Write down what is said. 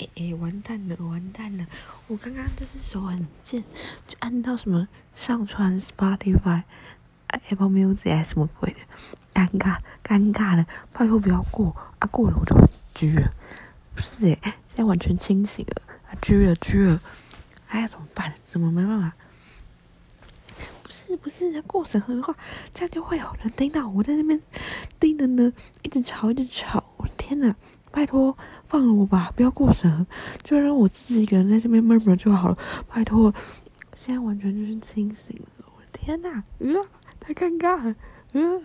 哎哎，完蛋了，完蛋了！我刚刚就是手很贱，就按到什么上传 Spotify、Apple Music 还是什么鬼的，尴尬，尴尬了！拜托不要过啊，过了我就狙了，不是诶，现在完全清醒了，啊狙了狙了，哎呀怎么办？怎么没办法？不是不是，过审核的话，这样就会有人听到我在那边盯着呢，一直吵一直吵，我天哪！拜托，放了我吧，不要过审，就让我自己一个人在这边闷闷就好了。拜托，现在完全就是清醒了，我的天哪，呃，太尴尬了，呃。